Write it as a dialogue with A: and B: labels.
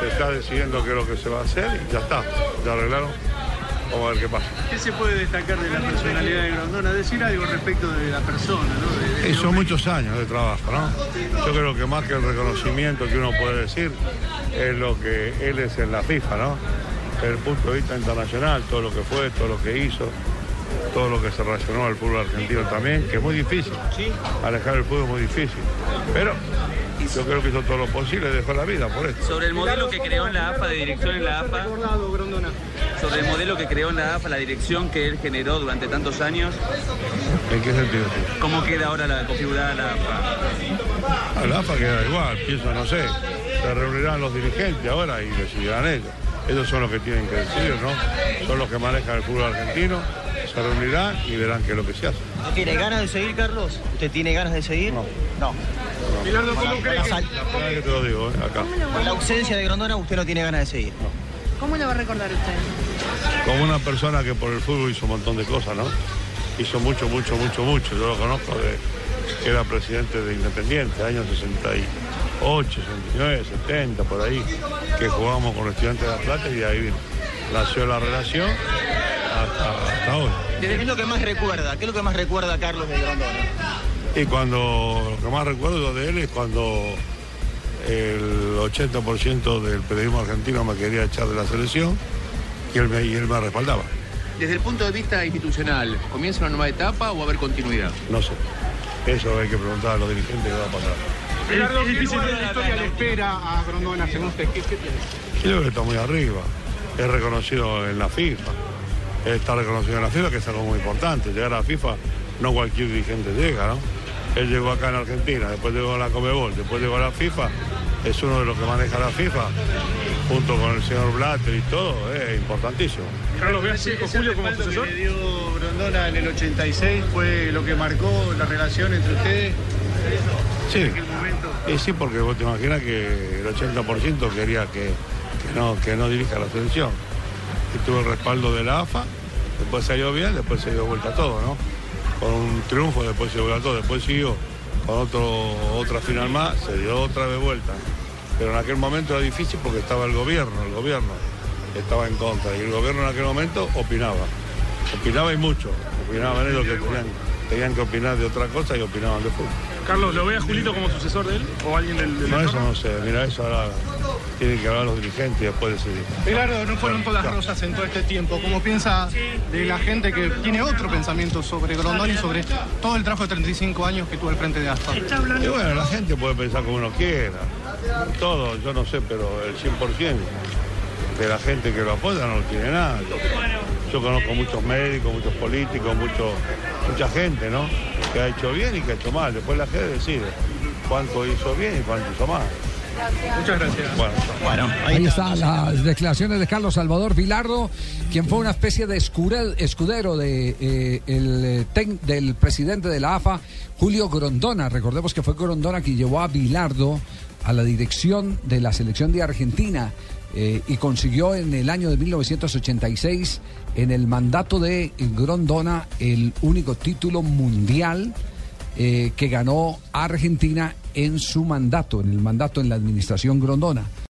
A: Se está decidiendo qué es lo que se va a hacer y ya está. Ya arreglaron. Vamos a ver qué pasa.
B: ¿Qué se puede destacar de la personalidad de Grondona? Decir algo respecto de la persona, ¿no? De- de-
A: Y son muchos años de trabajo, ¿no? Yo creo que más que el reconocimiento que uno puede decir es lo que él es en la FIFA, ¿no? Desde el punto de vista internacional, todo lo que fue, todo lo que hizo, todo lo que se relacionó al fútbol argentino también, que es muy difícil. Alejar el fútbol es muy difícil. Pero yo creo que hizo todo lo posible, dejó la vida por esto.
C: Sobre el modelo que creó en la AFA, de dirección en la AFA, sobre el modelo que creó en la AFA, la dirección que él generó durante tantos años,
A: ¿En qué sentido?
C: ¿cómo queda ahora la configurada la AFA?
A: A la AFA queda igual, pienso, no sé. Se reunirán los dirigentes ahora y decidirán ellos. Ellos son los que tienen que decidir, ¿no? Son los que manejan el fútbol argentino. Se reunirán y verán qué es lo que se hace.
D: ¿Usted tiene ganas de seguir, Carlos? ¿Usted tiene ganas de seguir?
A: No.
D: No.
B: Bilardo, ¿cómo cree que...
A: Te lo digo, ¿eh? acá.
D: Con la ausencia de Grondona, usted no tiene ganas de seguir.
E: ¿Cómo lo va a recordar usted?
A: Como una persona que por el fútbol hizo un montón de cosas, ¿no? Hizo mucho, mucho, mucho, mucho. Yo lo conozco de que era presidente de Independiente, años 68, 69, 70, por ahí, que jugábamos con los estudiantes de La Plata y ahí nació la relación hasta, hasta hoy.
D: ¿Qué es lo que más recuerda? ¿Qué es lo que más recuerda Carlos de Grondona?
A: Y cuando lo que más recuerdo de él es cuando el 80% del periodismo argentino me quería echar de la selección y él me, y él me respaldaba.
F: Desde el punto de vista institucional, ¿comienza una nueva etapa o va a haber continuidad?
A: No sé. Eso hay que preguntar a los dirigentes qué va a pasar.
B: Bilardo, ¿qué lugar en la historia le espera a Grondona, según usted? ¿Qué, qué tiene?
A: Creo que está muy arriba. Es reconocido en la FIFA. Está reconocido en la FIFA, que es algo muy importante. Llegar a la FIFA, no cualquier dirigente llega, ¿no? Él llegó acá en Argentina, después llegó a la Comebol, después llegó a la FIFA. Es uno de los que maneja la FIFA, junto con el señor Blatter y todo. Es importantísimo.
B: Carlos, ¿ve a su hijo Julio como sucesor?
G: que le dio Grondona en el 86 fue lo que marcó la relación entre ustedes
A: Sí.
G: en aquel momento.
A: Y sí, porque vos te imaginas que el 80% quería que, que no, que no dirija la selección. Y tuvo el respaldo de la AFA, después salió bien, después se dio vuelta todo, ¿no? Con un triunfo, después se dio vuelta todo, después siguió con otro, otra final más, se dio otra vez vuelta. Pero en aquel momento era difícil porque estaba el gobierno, el gobierno estaba en contra y el gobierno en aquel momento opinaba. Opinaba y mucho, opinaban ellos que tenían, tenían que opinar de otra cosa y opinaban de fútbol.
B: Carlos, ¿lo ve a Julito como sucesor de él? ¿O alguien del, del
A: No, eso no sé. Mira, eso ahora tienen que hablar los dirigentes y después decidir.
G: Bilardo, no fueron todas
A: Ya.
G: rosas en todo este tiempo. ¿Cómo piensa de la gente que tiene otro pensamiento sobre Grondona y sobre todo el trabajo de 35 años que tuvo al frente de AFA?
A: Y bueno, la gente puede pensar como uno quiera. Todo, yo no sé, pero el 100% de la gente que lo apoya no lo tiene nada. Yo conozco muchos médicos, muchos políticos, mucho, mucha gente, ¿no? Que ha hecho bien y que ha hecho mal. Después la gente decide cuánto hizo bien y cuánto hizo mal.
B: Muchas gracias.
A: Bueno,
D: Bueno,
H: Ahí están las declaraciones de Carlos Salvador Vilardo, quien fue una especie de escudero de, eh, el, eh, del presidente de la AFA, Julio Grondona. Recordemos que fue Grondona quien llevó a Vilardo a la dirección de la selección de Argentina eh, y consiguió en el año de 1986, en el mandato de Grondona, el único título mundial eh, que ganó Argentina en su mandato, en el mandato en la administración Grondona.